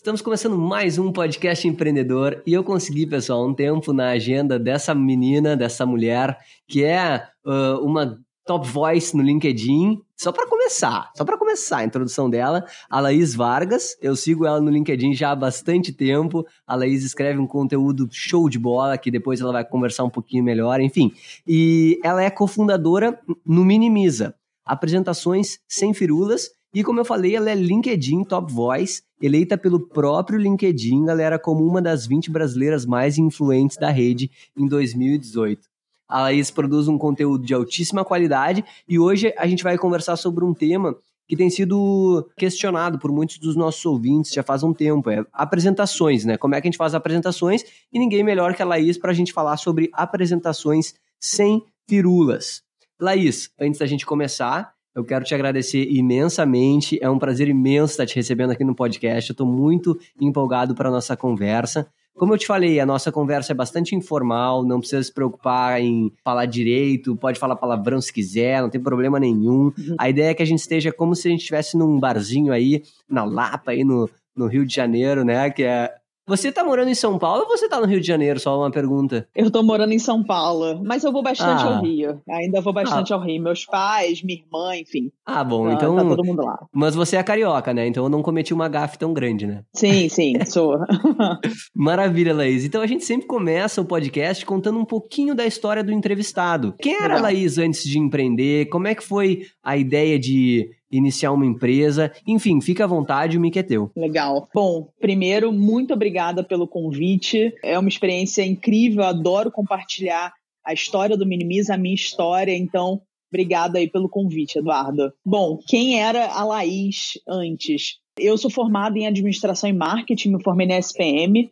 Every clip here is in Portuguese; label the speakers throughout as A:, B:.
A: Estamos começando mais um podcast empreendedor e eu consegui, pessoal, um tempo na agenda dessa menina, dessa mulher, que é uh, uma top voice no LinkedIn. Só para começar, só para começar a introdução dela, a Laís Vargas. Eu sigo ela no LinkedIn já há bastante tempo. A Laís escreve um conteúdo show de bola, que depois ela vai conversar um pouquinho melhor, enfim. E ela é cofundadora no Minimiza, apresentações sem firulas e como eu falei, ela é LinkedIn Top Voice, eleita pelo próprio LinkedIn, galera, como uma das 20 brasileiras mais influentes da rede em 2018. A Laís produz um conteúdo de altíssima qualidade e hoje a gente vai conversar sobre um tema que tem sido questionado por muitos dos nossos ouvintes já faz um tempo, é apresentações, né? Como é que a gente faz apresentações e ninguém melhor que a Laís para a gente falar sobre apresentações sem firulas. Laís, antes da gente começar, eu quero te agradecer imensamente. É um prazer imenso estar te recebendo aqui no podcast. Eu estou muito empolgado para a nossa conversa. Como eu te falei, a nossa conversa é bastante informal, não precisa se preocupar em falar direito, pode falar palavrão se quiser, não tem problema nenhum. Uhum. A ideia é que a gente esteja como se a gente estivesse num barzinho aí, na Lapa, aí no, no Rio de Janeiro, né? Que é você tá morando em São Paulo ou você tá no Rio de Janeiro? Só uma pergunta.
B: Eu tô morando em São Paulo, mas eu vou bastante ah. ao Rio. Ainda vou bastante ah. ao Rio. Meus pais, minha irmã, enfim.
A: Ah, bom, tá, então.
B: Tá todo mundo lá.
A: Mas você é carioca, né? Então eu não cometi uma gafe tão grande, né?
B: Sim, sim, sou.
A: Maravilha, Laís. Então a gente sempre começa o podcast contando um pouquinho da história do entrevistado. Quem era a Laís antes de empreender? Como é que foi a ideia de iniciar uma empresa. Enfim, fica à vontade, o mic é teu.
B: Legal. Bom, primeiro, muito obrigada pelo convite. É uma experiência incrível, adoro compartilhar a história do Minimiza, a minha história, então obrigada aí pelo convite, Eduardo. Bom, quem era a Laís antes? Eu sou formada em administração e marketing, me formei na SPM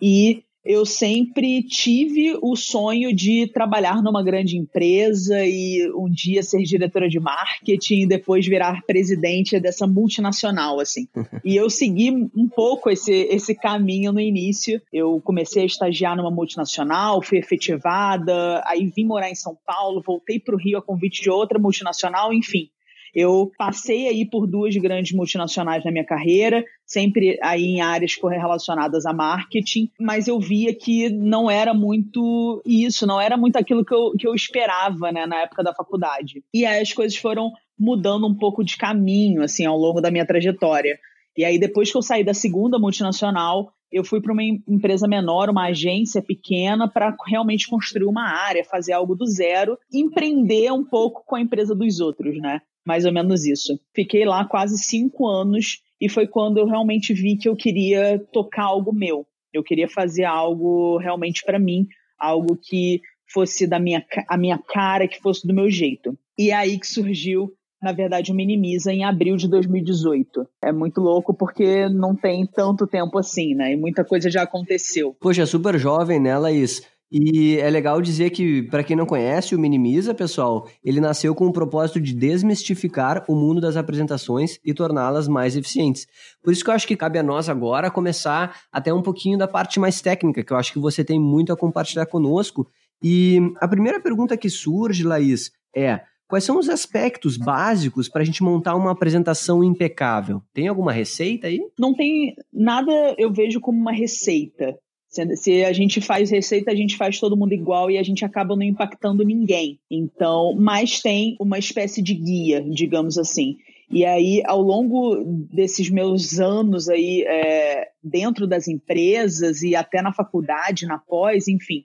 B: e eu sempre tive o sonho de trabalhar numa grande empresa e um dia ser diretora de marketing e depois virar presidente dessa multinacional, assim. e eu segui um pouco esse, esse caminho no início. Eu comecei a estagiar numa multinacional, fui efetivada, aí vim morar em São Paulo, voltei para o Rio a convite de outra multinacional, enfim. Eu passei aí por duas grandes multinacionais na minha carreira, sempre aí em áreas relacionadas a marketing, mas eu via que não era muito isso, não era muito aquilo que eu, que eu esperava né, na época da faculdade. E aí as coisas foram mudando um pouco de caminho, assim, ao longo da minha trajetória. E aí, depois que eu saí da segunda multinacional, eu fui para uma empresa menor, uma agência pequena, para realmente construir uma área, fazer algo do zero, empreender um pouco com a empresa dos outros, né? Mais ou menos isso. Fiquei lá quase cinco anos e foi quando eu realmente vi que eu queria tocar algo meu. Eu queria fazer algo realmente para mim, algo que fosse da minha, a minha cara, que fosse do meu jeito. E é aí que surgiu, na verdade, o Minimiza em abril de 2018. É muito louco porque não tem tanto tempo assim, né? E muita coisa já aconteceu.
A: Poxa, super jovem, né, Laís? E é legal dizer que, para quem não conhece, o Minimiza, pessoal, ele nasceu com o propósito de desmistificar o mundo das apresentações e torná-las mais eficientes. Por isso que eu acho que cabe a nós agora começar até um pouquinho da parte mais técnica, que eu acho que você tem muito a compartilhar conosco. E a primeira pergunta que surge, Laís, é: quais são os aspectos básicos para a gente montar uma apresentação impecável? Tem alguma receita aí?
B: Não tem nada, eu vejo como uma receita Se a gente faz receita, a gente faz todo mundo igual e a gente acaba não impactando ninguém. Então, mas tem uma espécie de guia, digamos assim. E aí, ao longo desses meus anos aí é, dentro das empresas e até na faculdade, na pós, enfim,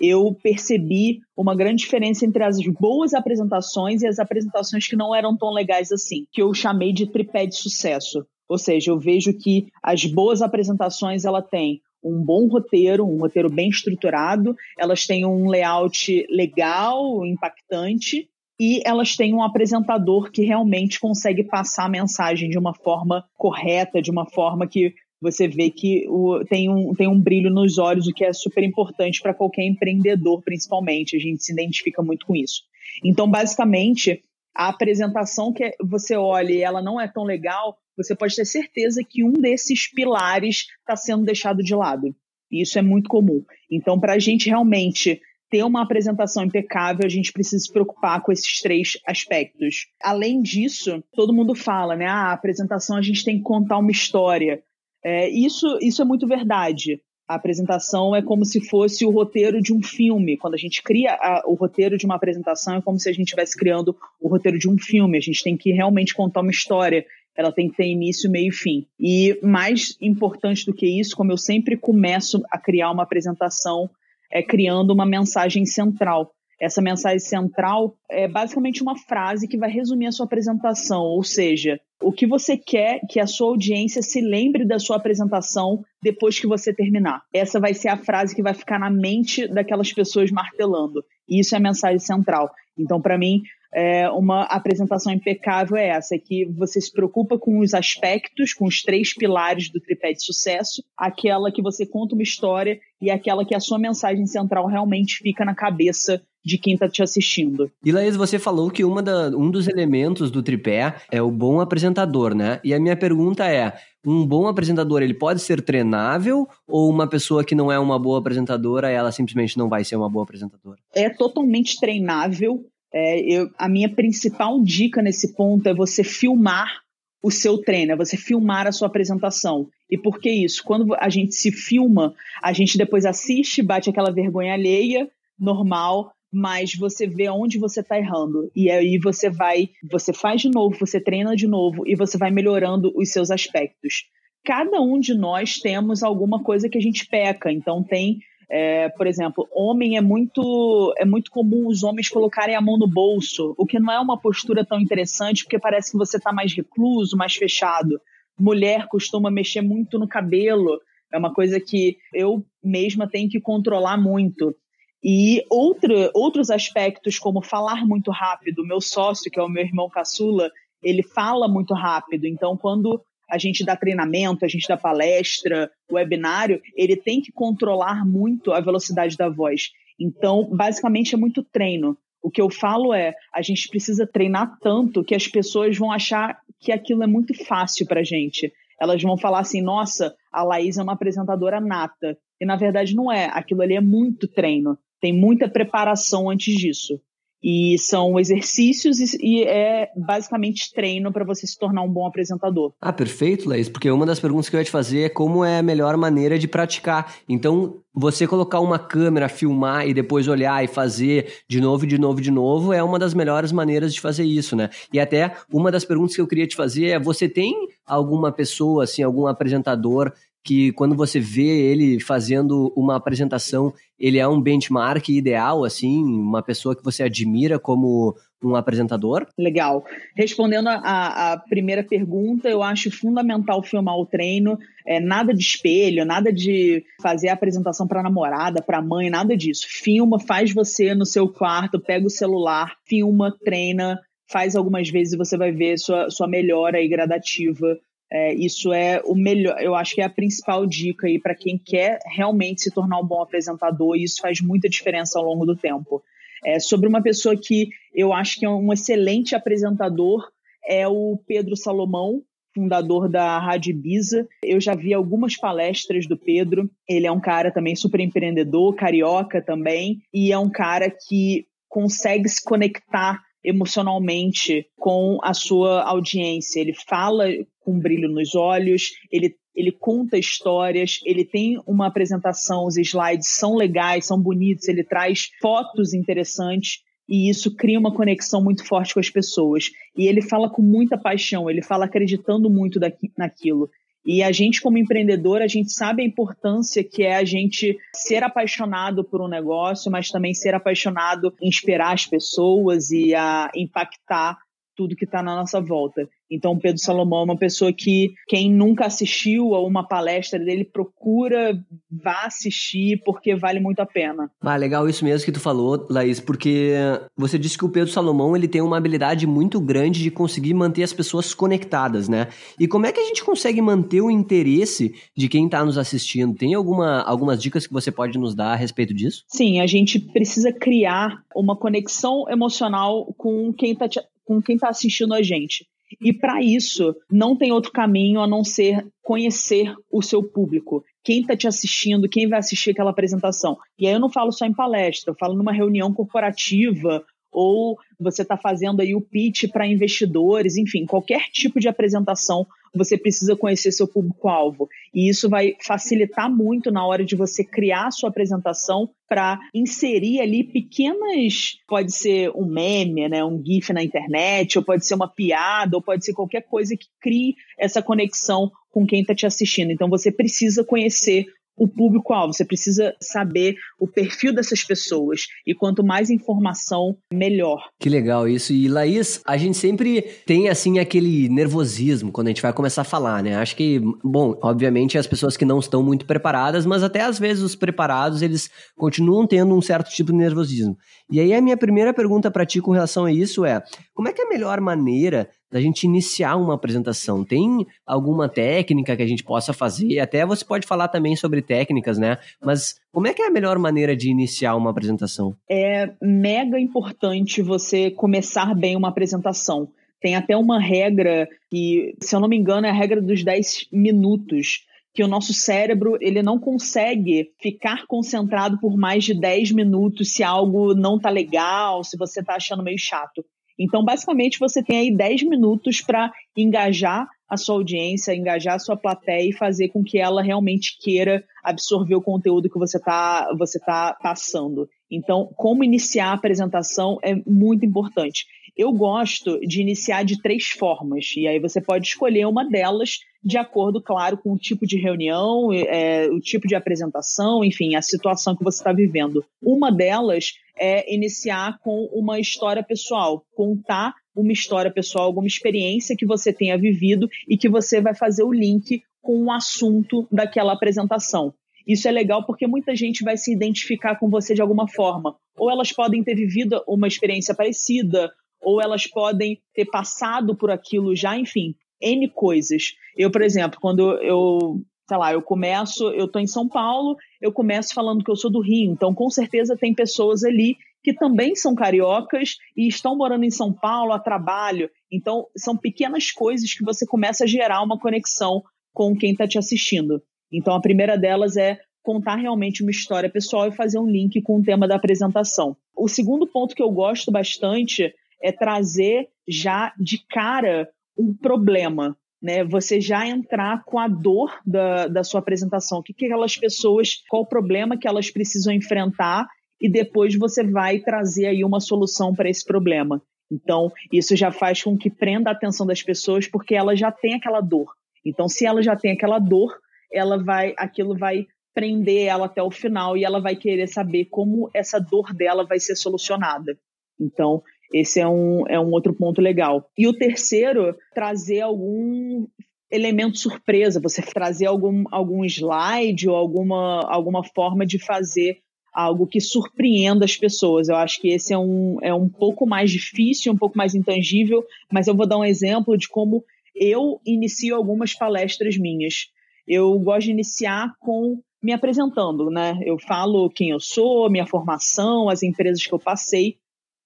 B: eu percebi uma grande diferença entre as boas apresentações e as apresentações que não eram tão legais assim, que eu chamei de tripé de sucesso. Ou seja, eu vejo que as boas apresentações ela tem um bom roteiro, um roteiro bem estruturado, elas têm um layout legal, impactante, e elas têm um apresentador que realmente consegue passar a mensagem de uma forma correta, de uma forma que você vê que o, tem, um, tem um brilho nos olhos, o que é super importante para qualquer empreendedor, principalmente. A gente se identifica muito com isso. Então, basicamente, a apresentação que você olha e ela não é tão legal, você pode ter certeza que um desses pilares está sendo deixado de lado. E isso é muito comum. Então, para a gente realmente ter uma apresentação impecável, a gente precisa se preocupar com esses três aspectos. Além disso, todo mundo fala, né? Ah, a apresentação a gente tem que contar uma história. É, isso, isso é muito verdade. A apresentação é como se fosse o roteiro de um filme. Quando a gente cria a, o roteiro de uma apresentação, é como se a gente estivesse criando o roteiro de um filme. A gente tem que realmente contar uma história ela tem que ter início, meio e fim. E mais importante do que isso, como eu sempre começo a criar uma apresentação, é criando uma mensagem central. Essa mensagem central é basicamente uma frase que vai resumir a sua apresentação, ou seja, o que você quer que a sua audiência se lembre da sua apresentação depois que você terminar. Essa vai ser a frase que vai ficar na mente daquelas pessoas martelando. E isso é a mensagem central. Então, para mim, é, uma apresentação impecável é essa, é que você se preocupa com os aspectos, com os três pilares do tripé de sucesso, aquela que você conta uma história e aquela que a sua mensagem central realmente fica na cabeça de quem está te assistindo.
A: E Laís, você falou que uma da, um dos elementos do tripé é o bom apresentador, né? E a minha pergunta é, um bom apresentador, ele pode ser treinável ou uma pessoa que não é uma boa apresentadora, ela simplesmente não vai ser uma boa apresentadora?
B: É totalmente treinável, é, eu, a minha principal dica nesse ponto é você filmar o seu treino, é você filmar a sua apresentação. E por que isso? Quando a gente se filma, a gente depois assiste, bate aquela vergonha alheia, normal, mas você vê onde você está errando. E aí você vai, você faz de novo, você treina de novo e você vai melhorando os seus aspectos. Cada um de nós temos alguma coisa que a gente peca, então tem é, por exemplo, homem é muito é muito comum os homens colocarem a mão no bolso, o que não é uma postura tão interessante, porque parece que você está mais recluso, mais fechado. Mulher costuma mexer muito no cabelo, é uma coisa que eu mesma tenho que controlar muito. E outro, outros aspectos, como falar muito rápido, meu sócio, que é o meu irmão caçula, ele fala muito rápido. Então, quando a gente dá treinamento, a gente dá palestra, webinário, ele tem que controlar muito a velocidade da voz. Então, basicamente, é muito treino. O que eu falo é, a gente precisa treinar tanto que as pessoas vão achar que aquilo é muito fácil para gente. Elas vão falar assim, nossa, a Laís é uma apresentadora nata. E na verdade não é. Aquilo ali é muito treino. Tem muita preparação antes disso. E são exercícios e, é basicamente treino para você se tornar um bom apresentador.
A: Ah, perfeito, Laís, porque uma das perguntas que eu ia te fazer é como é a melhor maneira de praticar. Então, você colocar uma câmera, filmar e depois olhar e fazer de novo, de novo, de novo, é uma das melhores maneiras de fazer isso, né? E até uma das perguntas que eu queria te fazer é: você tem alguma pessoa, assim, algum apresentador que quando você vê ele fazendo uma apresentação, ele é um benchmark ideal, assim, uma pessoa que você admira como um apresentador?
B: Legal. Respondendo a primeira pergunta, eu acho fundamental filmar o treino. É, nada de espelho, nada de fazer a apresentação para namorada, para mãe, nada disso. Filma, faz você no seu quarto, pega o celular, filma, treina, faz algumas vezes e você vai ver sua, sua melhora aí gradativa é, isso é o melhor, eu acho que é a principal dica aí para quem quer realmente se tornar um bom apresentador, e isso faz muita diferença ao longo do tempo. É, sobre uma pessoa que eu acho que é um excelente apresentador, é o Pedro Salomão, fundador da Rádio Ibiza. Eu já vi algumas palestras do Pedro. Ele é um cara também super empreendedor, carioca também, e é um cara que consegue se conectar emocionalmente com a sua audiência. Ele fala com brilho nos olhos, ele ele conta histórias, ele tem uma apresentação, os slides são legais, são bonitos, ele traz fotos interessantes e isso cria uma conexão muito forte com as pessoas. E ele fala com muita paixão, ele fala acreditando muito daqui, naquilo. E a gente, como empreendedor, a gente sabe a importância que é a gente ser apaixonado por um negócio, mas também ser apaixonado em inspirar as pessoas e a impactar tudo que está na nossa volta. Então, Pedro Salomão é uma pessoa que quem nunca assistiu a uma palestra dele procura vá assistir porque vale muito a pena.
A: Ah, legal isso mesmo que tu falou, Laís, porque você disse que o Pedro Salomão ele tem uma habilidade muito grande de conseguir manter as pessoas conectadas, né? E como é que a gente consegue manter o interesse de quem está nos assistindo? Tem alguma, algumas dicas que você pode nos dar a respeito disso?
B: Sim, a gente precisa criar uma conexão emocional com quem está com quem está assistindo a gente. E para isso, não tem outro caminho a não ser conhecer o seu público. Quem está te assistindo, quem vai assistir aquela apresentação. E aí eu não falo só em palestra, eu falo numa reunião corporativa ou você está fazendo aí o pitch para investidores, enfim, qualquer tipo de apresentação, você precisa conhecer seu público-alvo. E isso vai facilitar muito na hora de você criar a sua apresentação para inserir ali pequenas, pode ser um meme, né, um gif na internet, ou pode ser uma piada, ou pode ser qualquer coisa que crie essa conexão com quem está te assistindo. Então você precisa conhecer o público-alvo, você precisa saber o perfil dessas pessoas. E quanto mais informação, melhor.
A: Que legal isso. E Laís, a gente sempre tem assim aquele nervosismo quando a gente vai começar a falar, né? Acho que, bom, obviamente as pessoas que não estão muito preparadas, mas até às vezes os preparados, eles continuam tendo um certo tipo de nervosismo. E aí a minha primeira pergunta para ti com relação a isso é: como é que é a melhor maneira da gente iniciar uma apresentação? Tem alguma técnica que a gente possa fazer? Até você pode falar também sobre técnicas, né? Mas como é que é a melhor maneira de iniciar uma apresentação?
B: É mega importante você começar bem uma apresentação. Tem até uma regra que, se eu não me engano, é a regra dos 10 minutos que o nosso cérebro ele não consegue ficar concentrado por mais de 10 minutos se algo não tá legal, se você tá achando meio chato. Então, basicamente, você tem aí 10 minutos para engajar a sua audiência, engajar a sua plateia e fazer com que ela realmente queira absorver o conteúdo que você está você tá passando. Então, como iniciar a apresentação é muito importante. Eu gosto de iniciar de três formas, e aí você pode escolher uma delas de acordo, claro, com o tipo de reunião, é, o tipo de apresentação, enfim, a situação que você está vivendo. Uma delas é iniciar com uma história pessoal, contar uma história pessoal, alguma experiência que você tenha vivido e que você vai fazer o link com o assunto daquela apresentação. Isso é legal porque muita gente vai se identificar com você de alguma forma. Ou elas podem ter vivido uma experiência parecida, ou elas podem ter passado por aquilo já, enfim, N coisas. Eu, por exemplo, quando eu, sei lá, eu começo, eu tô em São Paulo, eu começo falando que eu sou do Rio, então com certeza tem pessoas ali que também são cariocas e estão morando em São Paulo a trabalho. Então, são pequenas coisas que você começa a gerar uma conexão com quem está te assistindo. Então, a primeira delas é contar realmente uma história pessoal e fazer um link com o tema da apresentação. O segundo ponto que eu gosto bastante é trazer já de cara um problema, né? Você já entrar com a dor da, da sua apresentação. O que, que aquelas pessoas, qual o problema que elas precisam enfrentar e depois você vai trazer aí uma solução para esse problema. Então, isso já faz com que prenda a atenção das pessoas porque ela já tem aquela dor. Então, se ela já tem aquela dor, ela vai, aquilo vai prender ela até o final e ela vai querer saber como essa dor dela vai ser solucionada. Então, esse é um, é um outro ponto legal. E o terceiro, trazer algum elemento surpresa, você trazer algum, algum slide ou alguma, alguma forma de fazer algo que surpreenda as pessoas. Eu acho que esse é um, é um pouco mais difícil, um pouco mais intangível, mas eu vou dar um exemplo de como eu inicio algumas palestras minhas. Eu gosto de iniciar com me apresentando, né? Eu falo quem eu sou, minha formação, as empresas que eu passei,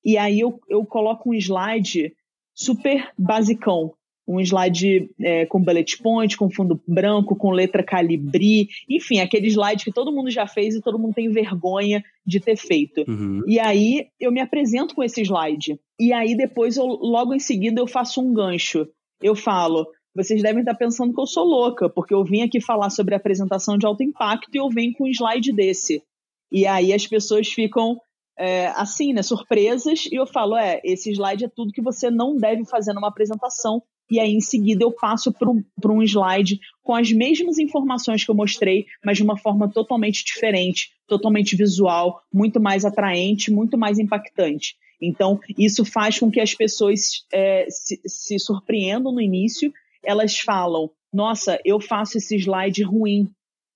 B: e aí eu, eu coloco um slide super basicão, um slide é, com bullet point, com fundo branco, com letra calibri, enfim, aquele slide que todo mundo já fez e todo mundo tem vergonha de ter feito. Uhum. E aí eu me apresento com esse slide. E aí depois, eu, logo em seguida, eu faço um gancho. Eu falo, vocês devem estar pensando que eu sou louca, porque eu vim aqui falar sobre apresentação de alto impacto e eu venho com um slide desse. E aí as pessoas ficam é, assim, né, surpresas, e eu falo, é, esse slide é tudo que você não deve fazer numa apresentação, e aí em seguida eu passo para um, slide com as mesmas informações que eu mostrei, mas de uma forma totalmente diferente, totalmente visual, muito mais atraente, muito mais impactante. Então, isso faz com que as pessoas é, se, se surpreendam no início, elas falam, nossa, eu faço esse slide ruim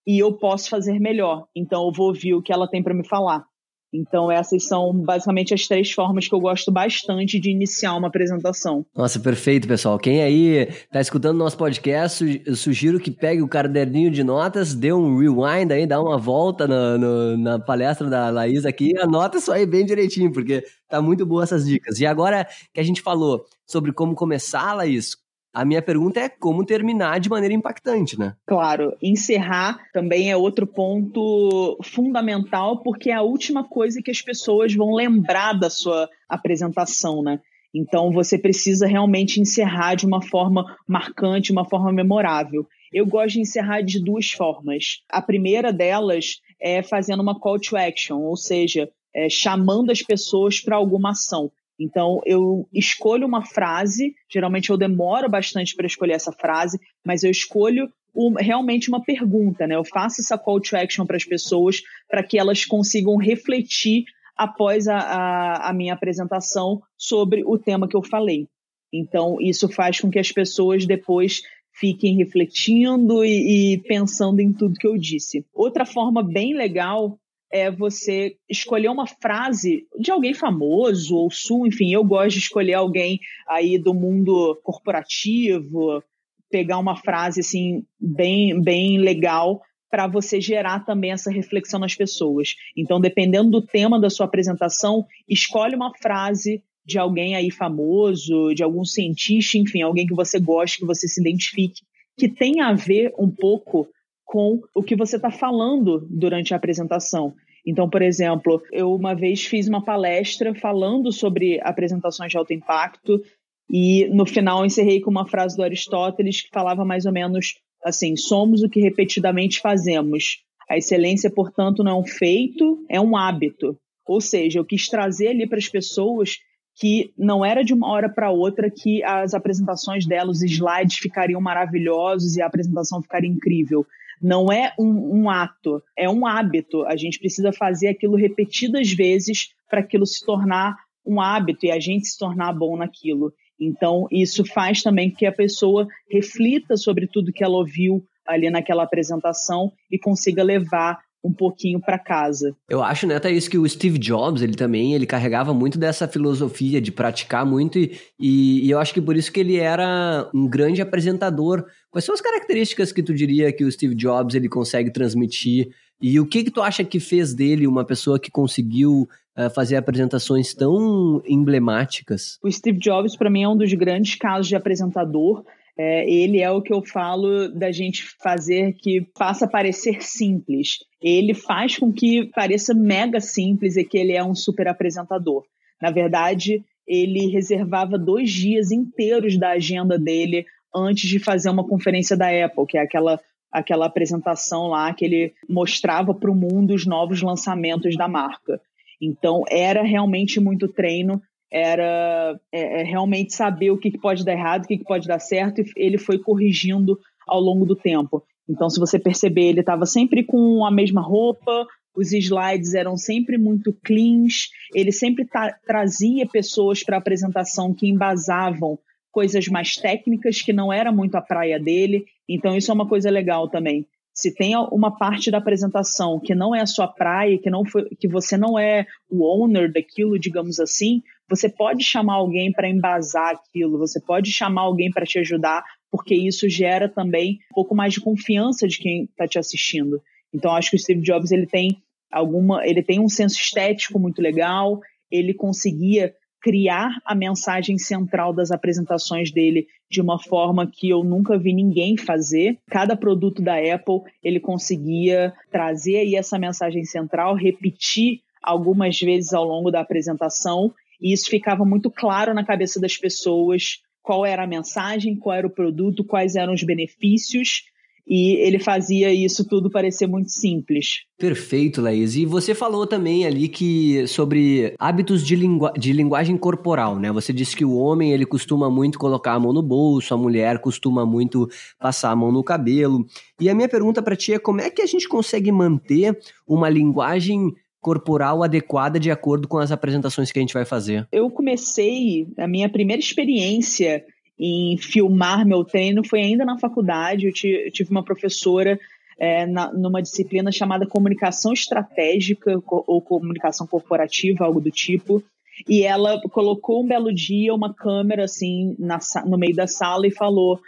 B: e eu posso fazer melhor, então eu vou ouvir o que ela tem para me falar. Então, essas são basicamente as três formas que eu gosto bastante de iniciar uma apresentação.
A: Nossa, perfeito, pessoal. Quem aí está escutando nosso podcast, eu sugiro que pegue o caderninho de notas, dê um rewind aí, dá uma volta no, no, na palestra da Laís aqui e anota isso aí bem direitinho, porque tá muito boa essas dicas. E agora que a gente falou sobre como começar, Laís, a minha pergunta é como terminar de maneira impactante, né?
B: Claro, encerrar também é outro ponto fundamental, porque é a última coisa que as pessoas vão lembrar da sua apresentação, né? Então você precisa realmente encerrar de uma forma marcante, uma forma memorável. Eu gosto de encerrar de duas formas. A primeira delas é fazendo uma call to action, ou seja, é chamando as pessoas para alguma ação. Então, eu escolho uma frase, geralmente eu demoro bastante para escolher essa frase, mas eu escolho realmente uma pergunta, né? Eu faço essa call to action para as pessoas para que elas consigam refletir após a, a, a, minha apresentação sobre o tema que eu falei. Então, isso faz com que as pessoas depois fiquem refletindo e, e pensando em tudo que eu disse. Outra forma bem legal é você escolher uma frase de alguém famoso ou sul, enfim, eu gosto de escolher alguém aí do mundo corporativo, pegar uma frase assim bem bem legal para você gerar também essa reflexão nas pessoas. Então, dependendo do tema da sua apresentação, escolhe uma frase de alguém aí famoso, de algum cientista, enfim, alguém que você goste, que você se identifique, que tenha a ver um pouco com o que você está falando durante a apresentação. Então, por exemplo, eu uma vez fiz uma palestra falando sobre apresentações de alto impacto e no final encerrei com uma frase do Aristóteles que falava mais ou menos assim: somos o que repetidamente fazemos. A excelência, portanto, não é um feito, é um hábito. Ou seja, eu quis trazer ali para as pessoas que não era de uma hora para outra que as apresentações delas, os slides ficariam maravilhosos e a apresentação ficaria incrível. Não é um, um ato, é um hábito. A gente precisa fazer aquilo repetidas vezes para aquilo se tornar um hábito e a gente se tornar bom naquilo. Então, isso faz também que a pessoa reflita sobre tudo que ela ouviu ali naquela apresentação e consiga levar um pouquinho para casa.
A: Eu acho, né, até isso que o Steve Jobs, ele também, ele carregava muito dessa filosofia de praticar muito e, e, e, eu acho que por isso que ele era um grande apresentador. Quais são as características que tu diria que o Steve Jobs ele consegue transmitir e o que que tu acha que fez dele uma pessoa que conseguiu uh, fazer apresentações tão emblemáticas?
B: O Steve Jobs para mim é um dos grandes casos de apresentador é, ele é o que eu falo da gente fazer que faça parecer simples. Ele faz com que pareça mega simples e que ele é um super apresentador. Na verdade, ele reservava dois dias inteiros da agenda dele antes de fazer uma conferência da Apple, que é aquela aquela apresentação lá que ele mostrava para o mundo os novos lançamentos da marca. Então era realmente muito treino era é, é, realmente saber o que, que pode dar errado, o que, que pode dar certo, e ele foi corrigindo ao longo do tempo. Então, se você perceber, ele estava sempre com a mesma roupa, os slides eram sempre muito cleans, ele sempre trazia pessoas para a apresentação que embasavam coisas mais técnicas que não era muito a praia dele. Então, isso é uma coisa legal também. Se tem uma parte da apresentação que não é a sua praia, que não foi, que você não é o owner daquilo, digamos assim, você pode chamar alguém para embasar aquilo, você pode chamar alguém para te ajudar, porque isso gera também um pouco mais de confiança de quem está te assistindo. Então acho que o Steve Jobs ele tem alguma, ele tem um senso estético muito legal, ele conseguia criar a mensagem central das apresentações dele de uma forma que eu nunca vi ninguém fazer. Cada produto da Apple, ele conseguia trazer aí essa mensagem central, repetir algumas vezes ao longo da apresentação e isso ficava muito claro na cabeça das pessoas qual era a mensagem, qual era o produto, quais eram os benefícios e ele fazia isso tudo parecer muito simples.
A: Perfeito, Laís. E você falou também ali que sobre hábitos de, lingu de linguagem corporal, né? Você disse que o homem ele costuma muito colocar a mão no bolso, a mulher costuma muito passar a mão no cabelo. E a minha pergunta para ti é como é que a gente consegue manter uma linguagem corporal adequada de acordo com as apresentações que a gente vai fazer?
B: Eu comecei a minha primeira experiência em filmar meu treino foi ainda na faculdade. Eu, tive uma professora é, na, numa disciplina chamada comunicação estratégica ou comunicação corporativa, algo do tipo. E ela colocou um belo dia uma câmera assim na, no meio da sala e falou: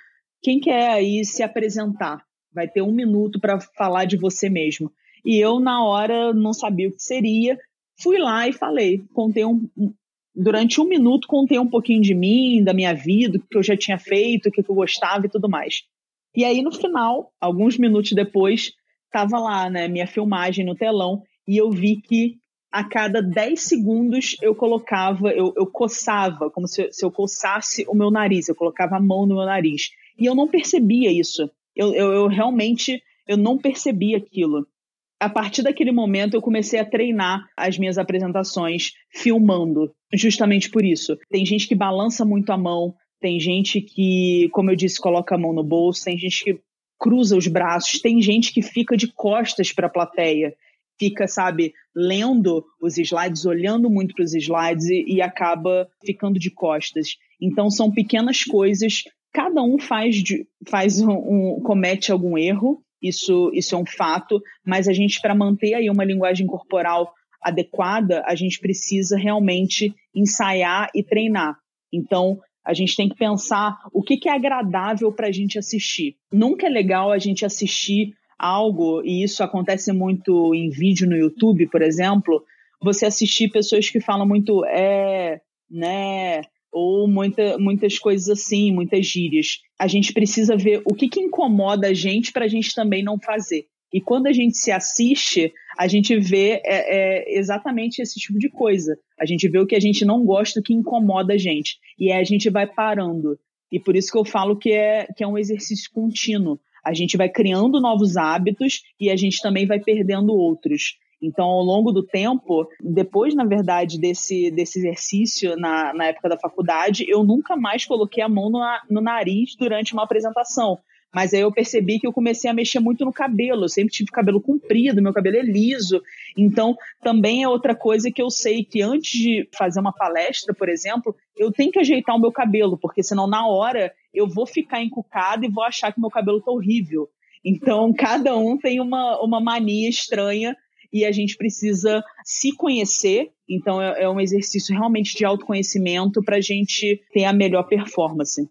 B: quem quer aí se apresentar? Vai ter um minuto para falar de você mesmo. E eu, na hora, não sabia o que seria. Fui lá e falei, contei um, durante um minuto contei um pouquinho de mim, da minha vida, o que eu já tinha feito, o que eu gostava e tudo mais. E aí, no final, alguns minutos depois, estava lá, né, minha filmagem no telão, e eu vi que a cada 10 segundos eu colocava, eu, eu coçava, como se, se, eu coçasse o meu nariz, eu colocava a mão no meu nariz. E eu não percebia isso. Eu, eu, eu realmente eu não percebi aquilo a partir daquele momento eu comecei a treinar as minhas apresentações filmando, justamente por isso. Tem gente que balança muito a mão, tem gente que, como eu disse, coloca a mão no bolso, tem gente que cruza os braços, tem gente que fica de costas para a plateia, fica, sabe, lendo os slides, olhando muito para os slides e, e acaba ficando de costas. Então são pequenas coisas, cada um faz, faz um, um comete algum erro, isso, isso é um fato, mas a gente, para manter aí uma linguagem corporal adequada, a gente precisa realmente ensaiar e treinar. Então, a gente tem que pensar o que, que é agradável para a gente assistir. Nunca é legal a gente assistir algo, e isso acontece muito em vídeo no YouTube, por exemplo, você assistir pessoas que falam muito é, né, ou muita, muitas coisas assim, muitas gírias. A gente precisa ver o que, que incomoda a gente para a gente também não fazer. E quando a gente se assiste, a gente vê é, é, exatamente esse tipo de coisa. A gente vê o que a gente não gosta, o que incomoda a gente. E aí a gente vai parando. E por isso que eu falo que é, que é um exercício contínuo. A gente vai criando novos hábitos e a gente também vai perdendo outros. Então, ao longo do tempo, depois, na verdade, desse, desse exercício na, na época da faculdade, eu nunca mais coloquei a mão no, no nariz durante uma apresentação. Mas aí eu percebi que eu comecei a mexer muito no cabelo. Eu sempre tive cabelo comprido, meu cabelo é liso. Então, também é outra coisa que eu sei que antes de fazer uma palestra, por exemplo, eu tenho que ajeitar o meu cabelo, porque senão na hora eu vou ficar encucada e vou achar que meu cabelo tá horrível. Então, cada um tem uma, uma mania estranha e a gente precisa se conhecer. Então, é, é um exercício realmente de autoconhecimento para a gente ter a melhor performance.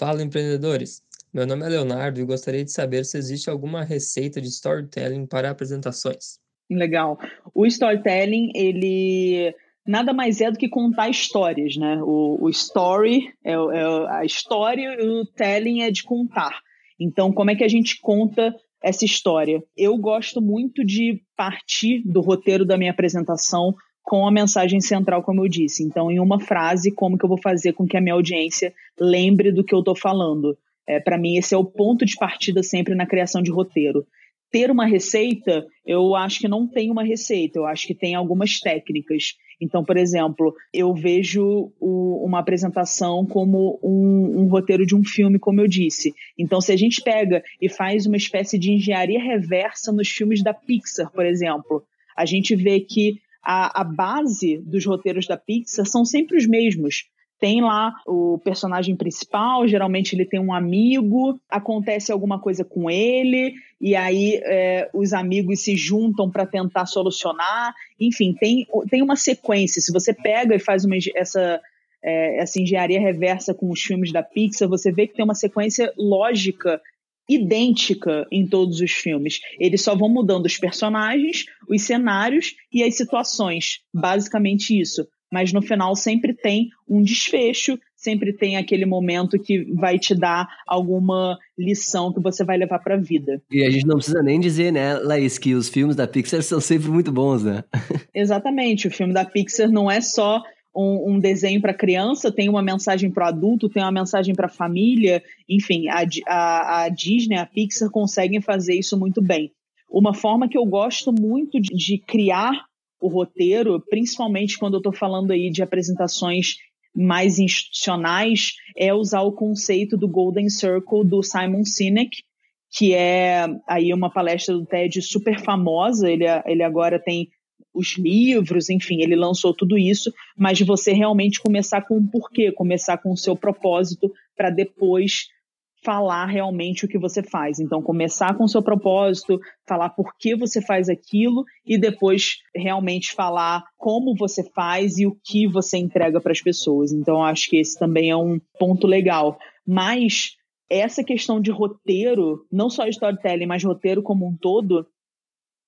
C: Fala, empreendedores! Meu nome é Leonardo e gostaria de saber se existe alguma receita de storytelling para apresentações.
B: Legal. O storytelling, ele nada mais é do que contar histórias, né? O, o story é, é a história e o telling é de contar. Então, como é que a gente conta essa história? Eu gosto muito de partir do roteiro da minha apresentação com a mensagem central, como eu disse. Então, em uma frase, como que eu vou fazer com que a minha audiência lembre do que eu estou falando? É, para mim, esse é o ponto de partida sempre na criação de roteiro. Ter uma receita, eu acho que não tem uma receita, eu acho que tem algumas técnicas. Então, por exemplo, eu vejo o, uma apresentação como um, um, roteiro de um filme, como eu disse. Então, se a gente pega e faz uma espécie de engenharia reversa nos filmes da Pixar, por exemplo, a gente vê que a, a base dos roteiros da Pixar são sempre os mesmos tem lá o personagem principal, geralmente ele tem um amigo, acontece alguma coisa com ele, e aí é, os amigos se juntam para tentar solucionar. Enfim, tem, tem uma sequência. Se você pega e faz uma, essa, é, essa engenharia reversa com os filmes da Pixar, você vê que tem uma sequência lógica idêntica em todos os filmes. Eles só vão mudando os personagens, os cenários e as situações. Basicamente isso mas no final sempre tem um desfecho, sempre tem aquele momento que vai te dar alguma lição que você vai levar para a vida.
A: E a gente não precisa nem dizer, né, Laís, que os filmes da Pixar são sempre muito bons, né?
B: Exatamente, o filme da Pixar não é só um, um desenho para criança, tem uma mensagem para o adulto, tem uma mensagem para a família, enfim, a, a, a Disney, a Pixar conseguem fazer isso muito bem. Uma forma que eu gosto muito de, de criar o roteiro, principalmente quando eu estou falando aí de apresentações mais institucionais, é usar o conceito do Golden Circle do Simon Sinek, que é aí uma palestra do TED super famosa. Ele, ele agora tem os livros, enfim, ele lançou tudo isso, mas você realmente começar com o porquê, começar com o seu propósito para depois falar realmente o que você faz. Então, começar com o seu propósito, falar por que você faz aquilo e depois realmente falar como você faz e o que você entrega para as pessoas. Então, acho que esse também é um ponto legal. Mas essa questão de roteiro, não só storytelling, mas roteiro como um todo,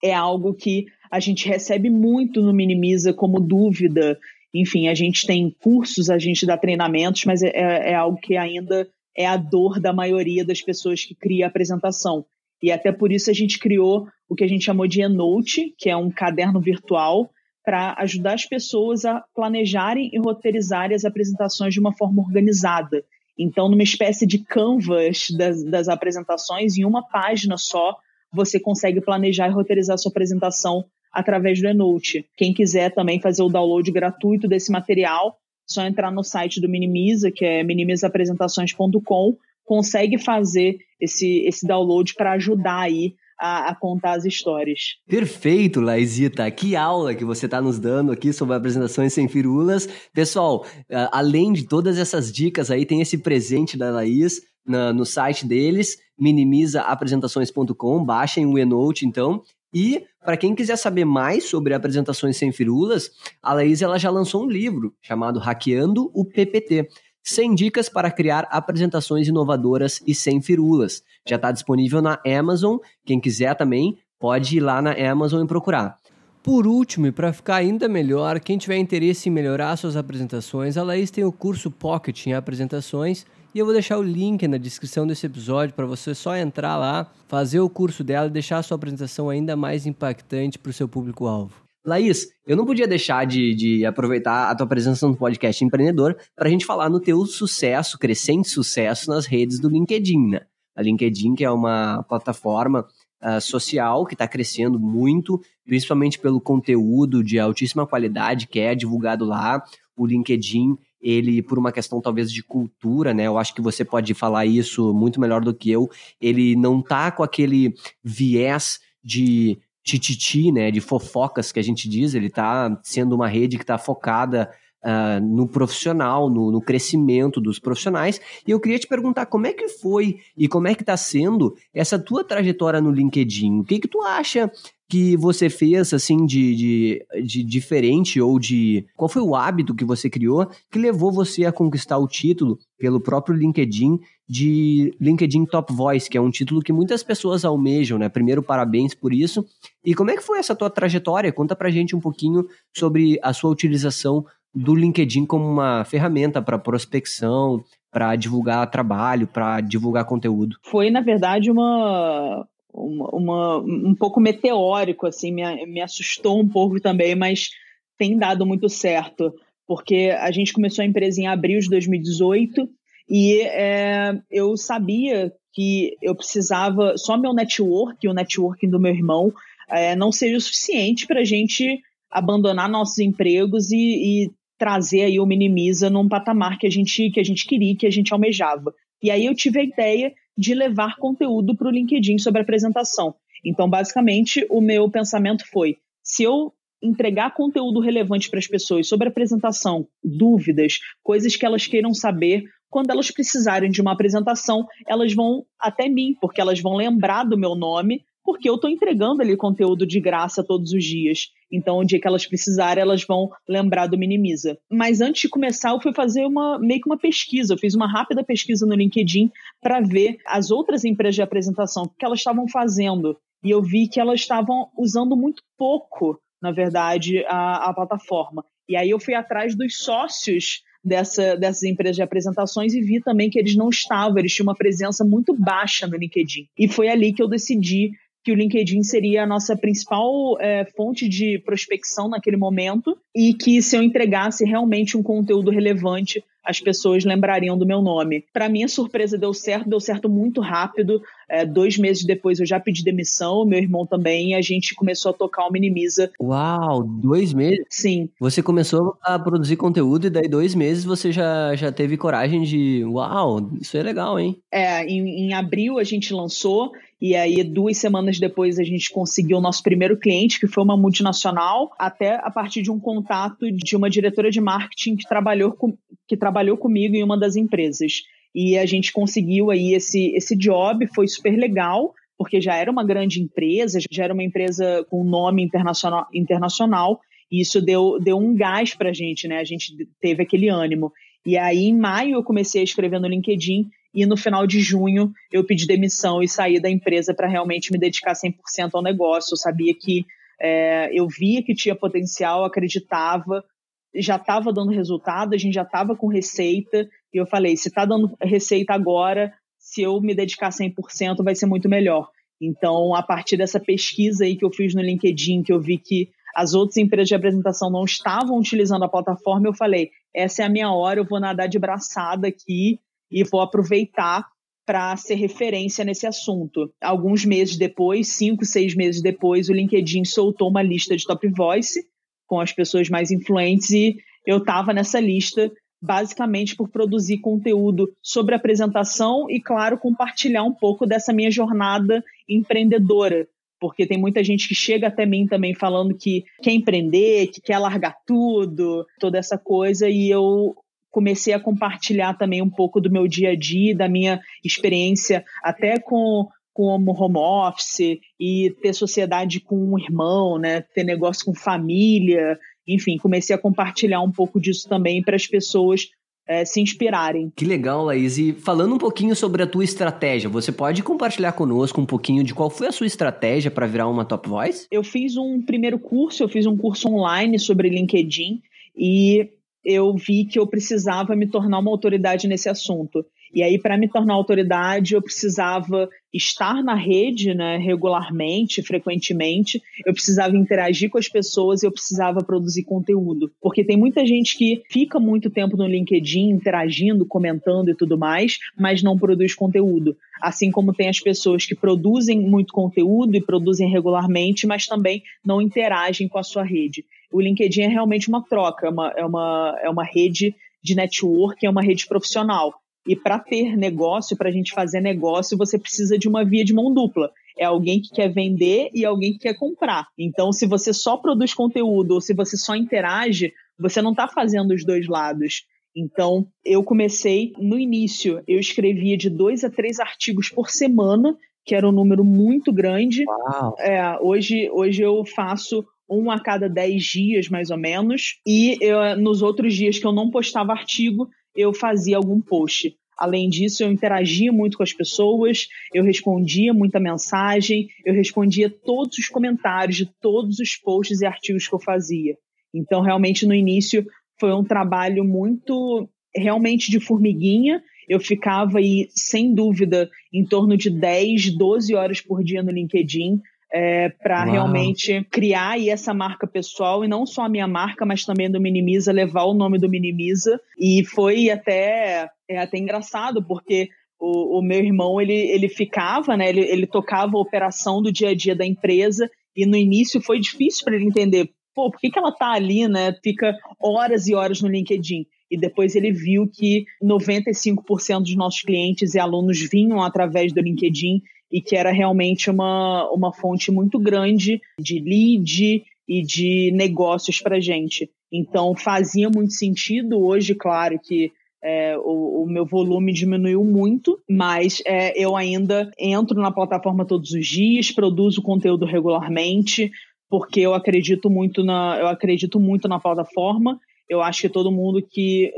B: é algo que a gente recebe muito no Minimiza como dúvida. Enfim, a gente tem cursos, a gente dá treinamentos, mas é, é, é algo que ainda é a dor da maioria das pessoas que cria a apresentação. E até por isso a gente criou o que a gente chamou de e-note, que é um caderno virtual para ajudar as pessoas a planejarem e roteirizarem as apresentações de uma forma organizada. Então, numa espécie de canvas das, das apresentações, em uma página só, você consegue planejar e roteirizar a sua apresentação através do e-note. Quem quiser também fazer o download gratuito desse material, só entrar no site do Minimiza, que é minimizapresentações.com, consegue fazer esse, esse download para ajudar aí a, a, contar as histórias.
A: Perfeito, Laizita. Que aula que você está nos dando aqui sobre apresentações sem firulas. Pessoal, além de todas essas dicas aí, tem esse presente da Laís na, no site deles, minimizaapresentações.com. Baixem o e-note, então. E para quem quiser saber mais sobre apresentações sem firulas, a Laís ela já lançou um livro chamado Hackeando o PPT. 100 dicas para criar apresentações inovadoras e sem firulas. Já está disponível na Amazon. Quem quiser também pode ir lá na Amazon e procurar. Por último, e para ficar ainda melhor, quem tiver interesse em melhorar suas apresentações, a Laís tem o curso Pocket em apresentações e eu vou deixar o link na descrição desse episódio para você só entrar lá, fazer o curso dela e deixar a sua apresentação ainda mais impactante para o seu público-alvo. Laís, eu não podia deixar de, de, aproveitar a tua presença no podcast empreendedor para a gente falar no teu sucesso, crescente sucesso nas redes do LinkedIn, né? A LinkedIn, que é uma plataforma uh, social que está crescendo muito, principalmente pelo conteúdo de altíssima qualidade que é divulgado lá. O LinkedIn ele, por uma questão talvez de cultura, né? Eu acho que você pode falar isso muito melhor do que eu. Ele não tá com aquele viés de tititi, né? De fofocas que a gente diz. Ele tá sendo uma rede que está focada uh, no profissional, no, no, crescimento dos profissionais. E eu queria te perguntar como é que foi e como é que está sendo essa tua trajetória no LinkedIn. O que que tu acha que você fez, assim, de, de, de, diferente ou de. Qual foi o hábito que você criou que levou você a conquistar o título pelo próprio LinkedIn de LinkedIn Top Voice, que é um título que muitas pessoas almejam, né? Primeiro, parabéns por isso. E como é que foi essa tua trajetória? Conta pra gente um pouquinho sobre a sua utilização do LinkedIn como uma ferramenta para prospecção, para divulgar trabalho, para divulgar conteúdo.
B: Foi, na verdade, uma uma, uma, um pouco meteórico, assim, me, me assustou um pouco também, mas tem dado muito certo, porque a gente começou a empresa em abril de 2018 e é, eu sabia que eu precisava, só meu network o networking do meu irmão é, não seria o suficiente para a gente abandonar nossos empregos e, e trazer aí o Minimiza num patamar que a gente que a gente queria, que a gente almejava. E aí eu tive a ideia de levar conteúdo para o LinkedIn sobre apresentação. Então, basicamente, o meu pensamento foi: se eu entregar conteúdo relevante para as pessoas sobre apresentação, dúvidas, coisas que elas queiram saber, quando elas precisarem de uma apresentação, elas vão até mim, porque elas vão lembrar do meu nome porque eu estou entregando ali conteúdo de graça todos os dias. Então, o dia que elas precisarem, elas vão lembrar do Minimiza. Mas antes de começar, eu fui fazer uma meio que uma pesquisa. Eu fiz uma rápida pesquisa no LinkedIn para ver as outras empresas de apresentação, o que elas estavam fazendo. E eu vi que elas estavam usando muito pouco, na verdade, a, a plataforma. E aí eu fui atrás dos sócios dessa, dessas empresas de apresentações e vi também que eles não estavam, eles tinham uma presença muito baixa no LinkedIn. E foi ali que eu decidi que o LinkedIn seria a nossa principal é, fonte de prospecção naquele momento e que se eu entregasse realmente um conteúdo relevante, as pessoas lembrariam do meu nome. Para mim, a surpresa deu certo, deu certo muito rápido. É, dois meses depois eu já pedi demissão, meu irmão também, e a gente começou a tocar o Minimiza.
A: Uau, dois meses?
B: Sim.
A: Você começou a produzir conteúdo e daí dois meses você já, já teve coragem de. Uau, isso é legal, hein?
B: É, em, em abril a gente lançou e aí, duas semanas depois, a gente conseguiu o nosso primeiro cliente, que foi uma multinacional, até a partir de um contato de uma diretora de marketing que trabalhou, com, que trabalhou comigo em uma das empresas. E a gente conseguiu aí esse, esse job, foi super legal, porque já era uma grande empresa, já era uma empresa com nome internacional, internacional e isso deu, deu um gás para a gente, né? A gente teve aquele ânimo. E aí, em maio, eu comecei a escrever no LinkedIn e no final de junho eu pedi demissão e saí da empresa para realmente me dedicar 100% ao negócio. Eu sabia que é, eu via que tinha potencial, acreditava, já estava dando resultado, a gente já estava com receita, e eu falei: se está dando receita agora, se eu me dedicar 100%, vai ser muito melhor. Então, a partir dessa pesquisa aí que eu fiz no LinkedIn, que eu vi que as outras empresas de apresentação não estavam utilizando a plataforma, eu falei: essa é a minha hora, eu vou nadar de braçada aqui e vou aproveitar para ser referência nesse assunto. Alguns meses depois, cinco, seis meses depois, o LinkedIn soltou uma lista de top voice com as pessoas mais influentes e eu estava nessa lista basicamente por produzir conteúdo sobre apresentação e, claro, compartilhar um pouco dessa minha jornada empreendedora. Porque tem muita gente que chega até mim também falando que quer empreender, que quer largar tudo, toda essa coisa, e eu comecei a compartilhar também um pouco do meu dia a dia, da minha experiência até com como home office e ter sociedade com um irmão, né, ter negócio com família, enfim, comecei a compartilhar um pouco disso também para as pessoas é, se inspirarem.
A: Que legal, Laís. E falando um pouquinho sobre a tua estratégia, você pode compartilhar conosco um pouquinho de qual foi a sua estratégia para virar uma top voice?
B: Eu fiz um primeiro curso, eu fiz um curso online sobre LinkedIn e eu vi que eu precisava me tornar uma autoridade nesse assunto. E aí, para me tornar autoridade, eu precisava estar na rede né, regularmente, frequentemente, eu precisava interagir com as pessoas, eu precisava produzir conteúdo. Porque tem muita gente que fica muito tempo no LinkedIn interagindo, comentando e tudo mais, mas não produz conteúdo. Assim como tem as pessoas que produzem muito conteúdo e produzem regularmente, mas também não interagem com a sua rede. O LinkedIn é realmente uma troca, é uma, é uma, é uma rede de network, é uma rede profissional. E para ter negócio, para a gente fazer negócio, você precisa de uma via de mão dupla. É alguém que quer vender e alguém que quer comprar. Então, se você só produz conteúdo ou se você só interage, você não está fazendo os dois lados. Então, eu comecei no início, eu escrevia de dois a três artigos por semana, que era um número muito grande. É, hoje, hoje eu faço um a cada dez dias, mais ou menos. E eu, nos outros dias que eu não postava artigo, eu fazia algum post. Além disso, eu interagia muito com as pessoas, eu respondia muita mensagem, eu respondia todos os comentários de todos os posts e artigos que eu fazia. Então, realmente, no início, foi um trabalho muito, realmente de formiguinha. Eu ficava aí, sem dúvida, em torno de 10, 12 horas por dia no LinkedIn, é, para realmente criar aí essa marca pessoal e não só a minha marca, mas também do Minimiza, levar o nome do Minimiza. E foi até, é até engraçado, porque o, o meu irmão, ele, ele ficava, né, ele, ele tocava a operação do dia a dia da empresa e no início foi difícil para ele entender, pô, por que, que ela tá ali, né, fica horas e horas no LinkedIn. E depois ele viu que 95% dos nossos clientes e alunos vinham através do LinkedIn e que era realmente uma, uma fonte muito grande de lead e de negócios para gente. Então fazia muito sentido. Hoje, claro que é, o, o, meu volume diminuiu muito, mas é, eu ainda entro na plataforma todos os dias, produzo conteúdo regularmente, porque eu acredito muito na, eu acredito muito na plataforma. Eu acho que todo mundo que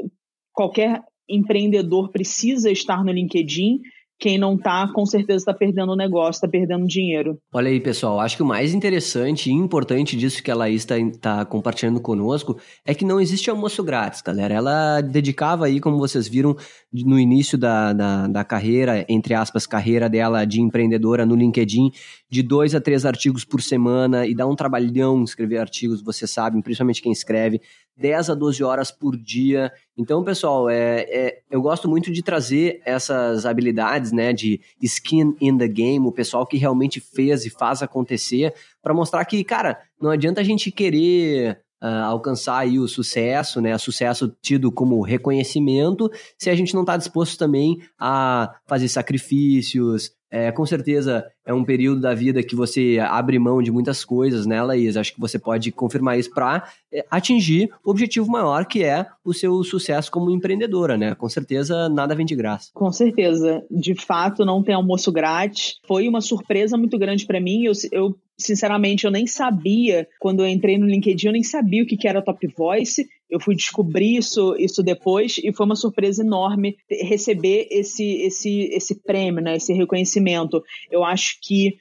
B: qualquer empreendedor precisa estar no LinkedIn quem não tá, com certeza está perdendo o negócio, está perdendo dinheiro.
A: Olha aí, pessoal, acho que o mais interessante e importante disso que a Laís está tá compartilhando conosco é que não existe almoço grátis, galera. Ela dedicava aí, como vocês viram no início da, da, da carreira, entre aspas, carreira dela de empreendedora no LinkedIn, de dois a três artigos por semana e dá um trabalhão escrever artigos, vocês sabem, principalmente quem escreve, 10 a 12 horas por dia. Então, pessoal, é, é, eu gosto muito de trazer essas habilidades, né, de skin in the game, o pessoal que realmente fez e faz acontecer, para mostrar que, cara, não adianta a gente querer Uh, alcançar aí o sucesso, né? Sucesso tido como reconhecimento, se a gente não está disposto também a fazer sacrifícios, é, com certeza é um período da vida que você abre mão de muitas coisas, né, Laís? Acho que você pode confirmar isso para é, atingir o objetivo maior, que é o seu sucesso como empreendedora, né? Com certeza nada vem de graça.
B: Com certeza. De fato, não tem almoço grátis. Foi uma surpresa muito grande para mim. Eu, eu sinceramente, eu nem sabia, quando eu entrei no LinkedIn, eu nem sabia o que era Top Voice. Eu fui descobrir isso, isso depois e foi uma surpresa enorme receber esse, esse, esse prêmio, né, esse reconhecimento. Eu acho que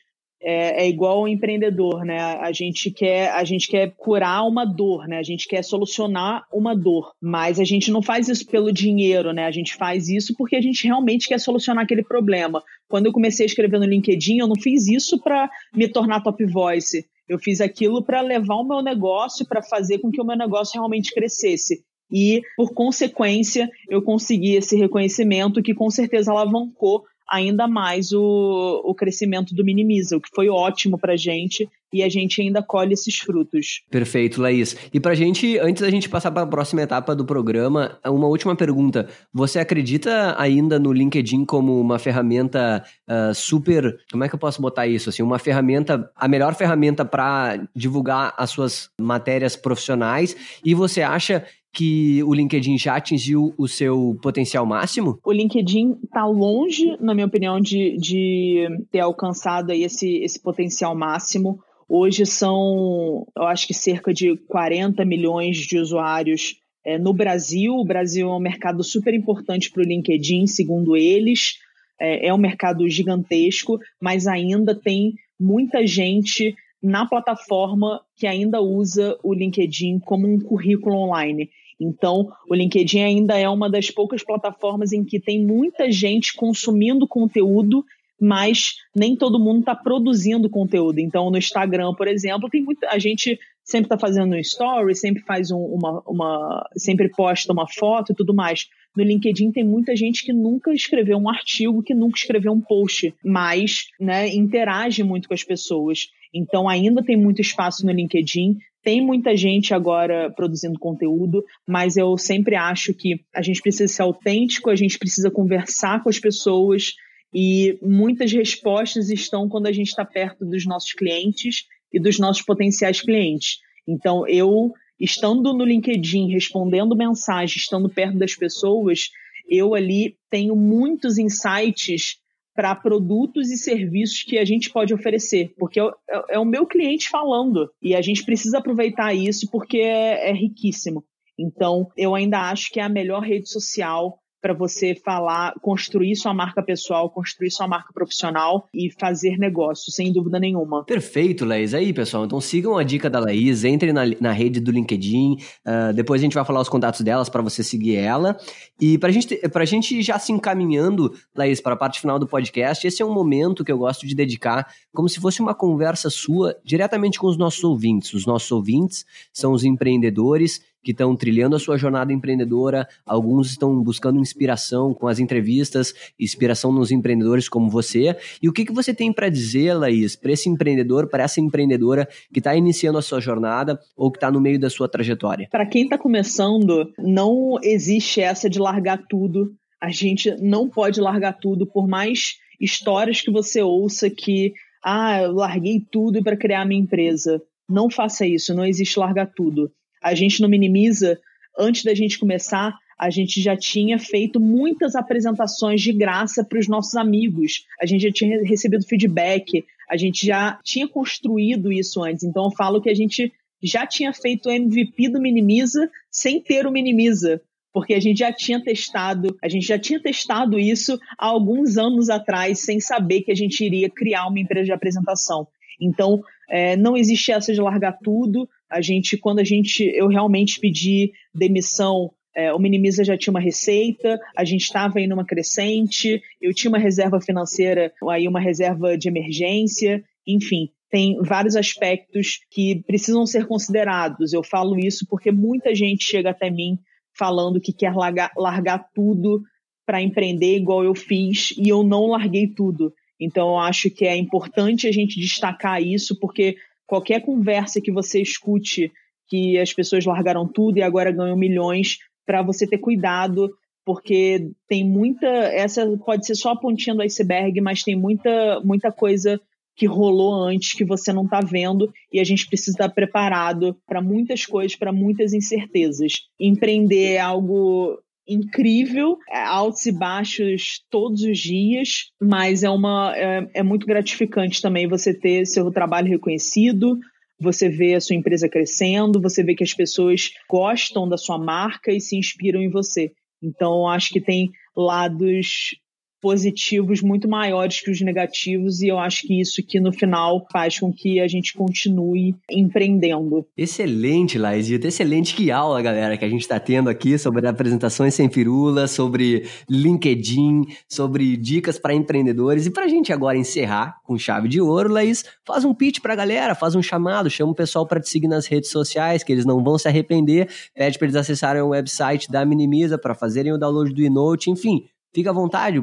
B: é, é, igual ao empreendedor, né? A gente quer a gente quer curar uma dor, né? A gente quer solucionar uma dor, mas a gente não faz isso pelo dinheiro, né? A gente faz isso porque a gente realmente quer solucionar aquele problema. Quando eu comecei a escrever no LinkedIn, eu não fiz isso para me tornar top voice. Eu fiz aquilo para levar o meu negócio, para fazer com que o meu negócio realmente crescesse. E, por consequência, eu consegui esse reconhecimento que com certeza alavancou ainda mais o, o crescimento do Minimiza, o que foi ótimo para gente e a gente ainda colhe esses frutos.
A: Perfeito, Laís. E para gente, antes da gente passar para a próxima etapa do programa, uma última pergunta. Você acredita ainda no LinkedIn como uma ferramenta uh, super. Como é que eu posso botar isso? Assim, uma ferramenta, a melhor ferramenta para divulgar as suas matérias profissionais? E você acha que o LinkedIn já atingiu o seu potencial máximo?
B: O LinkedIn está longe, na minha opinião, de, de ter alcançado aí esse, esse potencial máximo. Hoje são, eu acho que cerca de 40 milhões de usuários é, no Brasil. O Brasil é um mercado super importante para o LinkedIn, segundo eles. É, é um mercado gigantesco, mas ainda tem muita gente na plataforma que ainda usa o LinkedIn como um currículo online. Então, o LinkedIn ainda é uma das poucas plataformas em que tem muita gente consumindo conteúdo, mas nem todo mundo está produzindo conteúdo. Então, no Instagram, por exemplo, tem muita a gente sempre está fazendo um story, sempre faz um, uma, uma, sempre posta uma foto e tudo mais. No LinkedIn tem muita gente que nunca escreveu um artigo, que nunca escreveu um post, mas né, interage muito com as pessoas. Então ainda tem muito espaço no LinkedIn. Tem muita gente agora produzindo conteúdo, mas eu sempre acho que a gente precisa ser autêntico, a gente precisa conversar com as pessoas e muitas respostas estão quando a gente está perto dos nossos clientes e dos nossos potenciais clientes. Então, eu, estando no LinkedIn, respondendo mensagens, estando perto das pessoas, eu ali tenho muitos insights para produtos e serviços que a gente pode oferecer, porque é, é, é, o meu cliente falando e a gente precisa aproveitar isso porque é, é riquíssimo. Então, eu ainda acho que é a melhor rede social para você falar, construir sua marca pessoal, construir sua marca profissional e fazer negócio, sem dúvida nenhuma.
A: Perfeito, Laís. Aí, pessoal, então sigam a dica da Laís, entrem na, na rede do LinkedIn, uh, depois a gente vai falar os contatos delas para você seguir ela. E para gente, a gente já se encaminhando, Laís, para a parte final do podcast, esse é um momento que eu gosto de dedicar como se fosse uma conversa sua diretamente com os nossos ouvintes. Os nossos ouvintes são os empreendedores que estão trilhando a sua jornada empreendedora, alguns estão buscando inspiração com as entrevistas, inspiração nos empreendedores como você. E o que, que você tem para dizer, Laís, para esse empreendedor, para essa empreendedora que está iniciando a sua jornada ou que está no meio da sua trajetória?
B: Para quem está começando, não existe essa de largar tudo. A gente não pode largar tudo, por mais histórias que você ouça que, ah, eu larguei tudo para criar minha empresa. Não faça isso, não existe largar tudo a gente não minimiza. Antes da gente começar, a gente já tinha feito muitas apresentações de graça para os nossos amigos. A gente já tinha recebido feedback, a gente já tinha construído isso antes. Então eu falo que a gente já tinha feito o MVP do Minimiza sem ter o Minimiza. porque a gente já tinha testado, a gente já tinha testado isso há alguns anos atrás, sem saber que a gente iria criar uma empresa de apresentação. Então, é, não existe essa de largar tudo. A gente, quando a gente, eu realmente pedi demissão, é, o Minimiza já tinha uma receita, a gente estava aí numa crescente, eu tinha uma reserva financeira, aí uma reserva de emergência, enfim, tem vários aspectos que precisam ser considerados. Eu falo isso porque muita gente chega até mim falando que quer largar, largar tudo para empreender igual eu fiz e eu não larguei tudo. Então, eu acho que é importante a gente destacar isso, porque qualquer conversa que você escute que as pessoas largaram tudo e agora ganham milhões, para você ter cuidado, porque tem muita. Essa pode ser só a pontinha do iceberg, mas tem muita, muita coisa que rolou antes que você não está vendo e a gente precisa estar preparado para muitas coisas, para muitas incertezas. Empreender é algo incrível, é altos e baixos todos os dias, mas é uma é, é muito gratificante também você ter seu trabalho reconhecido, você vê a sua empresa crescendo, você vê que as pessoas gostam da sua marca e se inspiram em você. Então, acho que tem lados positivos muito maiores que os negativos e eu acho que isso que no final faz com que a gente continue empreendendo.
A: Excelente, Laizita, excelente que aula, galera, que a gente está tendo aqui sobre apresentações sem firula, sobre LinkedIn, sobre dicas para empreendedores e para a gente agora encerrar com chave de ouro, Laís, faz um pitch para a galera, faz um chamado, chama o pessoal para te seguir nas redes sociais, que eles não vão se arrepender, pede para eles acessarem o website da Minimiza para fazerem o download do e-note, enfim, Fica à vontade,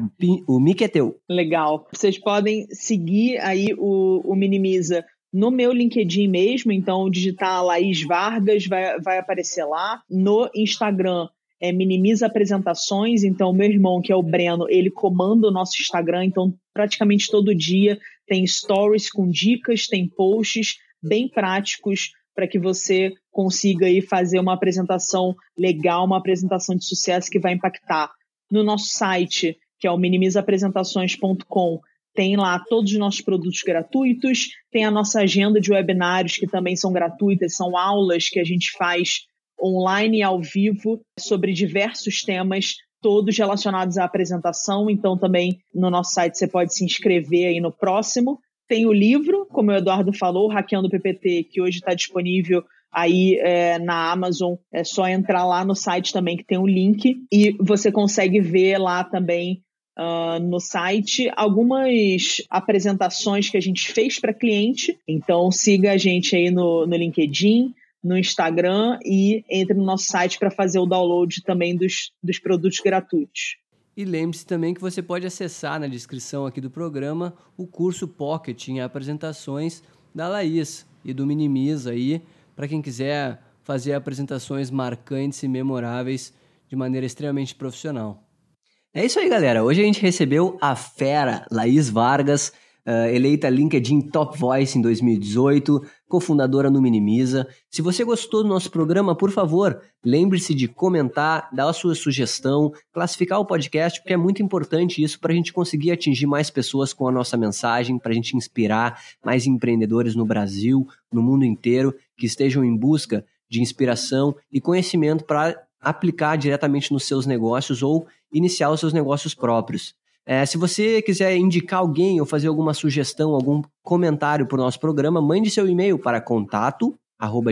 A: o mic é teu.
B: Legal. Vocês podem seguir aí o, o Minimiza no meu LinkedIn mesmo, então digitar Laís Vargas vai, vai aparecer lá. No Instagram é Minimiza Apresentações, então meu irmão, que é o Breno, ele comanda o nosso Instagram, então praticamente todo dia tem stories com dicas, tem posts bem práticos para que você consiga aí fazer uma apresentação legal, uma apresentação de sucesso que vai impactar no nosso site, que é o minimizapresentações.com, tem lá todos os nossos produtos gratuitos, tem a nossa agenda de webinários que também são gratuitas, são aulas que a gente faz online e ao vivo sobre diversos temas, todos relacionados à apresentação. Então, também no nosso site você pode se inscrever aí no próximo. Tem o livro, como o Eduardo falou, Hackeando o PPT, que hoje está disponível aí é, na Amazon. É só entrar lá no site também que tem um link e você consegue ver lá também Uh, no site algumas apresentações que a gente fez para cliente. Então siga a gente aí no, no LinkedIn, no Instagram e entre no nosso site para fazer o download também dos, dos produtos gratuitos.
A: E lembre-se também que você pode acessar na descrição aqui do programa o curso Pocket em apresentações da Laís e do Minimiza aí para quem quiser fazer apresentações marcantes e memoráveis de maneira extremamente profissional. É isso aí, galera. Hoje a gente recebeu a fera Laís Vargas, uh, eleita LinkedIn Top Voice em 2018, cofundadora no Minimiza. Se você gostou do nosso programa, por favor, lembre-se de comentar, dar a sua sugestão, classificar o podcast, porque é muito importante isso para a gente conseguir atingir mais pessoas com a nossa mensagem, para a gente inspirar mais empreendedores no Brasil, no mundo inteiro, que estejam em busca de inspiração e conhecimento para aplicar diretamente nos seus negócios ou iniciar os seus negócios próprios. É, se você quiser indicar alguém ou fazer alguma sugestão, algum comentário para o nosso programa, mande seu e-mail para contato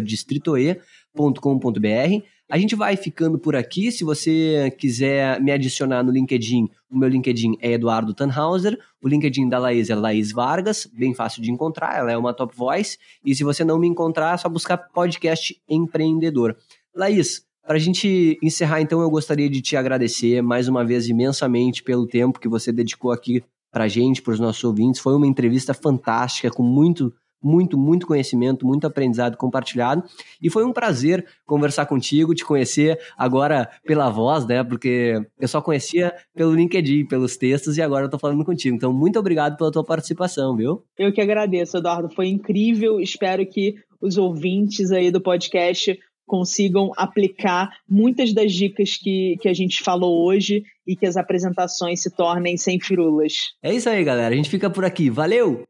A: distritoe.com.br. A gente vai ficando por aqui. Se você quiser me adicionar no LinkedIn, o meu LinkedIn é Eduardo Tannhauser. O LinkedIn da Laís é Laís Vargas, bem fácil de encontrar, ela é uma top voice. E se você não me encontrar, é só buscar podcast empreendedor. Laís, para a gente encerrar, então, eu gostaria de te agradecer mais uma vez imensamente pelo tempo que você dedicou aqui para a gente, para os nossos ouvintes. Foi uma entrevista fantástica, com muito, muito, muito conhecimento, muito aprendizado compartilhado. E foi um prazer conversar contigo, te conhecer agora pela voz, né? Porque eu só conhecia pelo LinkedIn, pelos textos, e agora eu tô falando contigo. Então, muito obrigado pela tua participação, viu?
B: Eu que agradeço, Eduardo. Foi incrível. Espero que os ouvintes aí do podcast consigam aplicar muitas das dicas que, que a gente falou hoje e que as apresentações se tornem sem firulas.
A: É isso aí, galera. A gente fica por aqui. Valeu!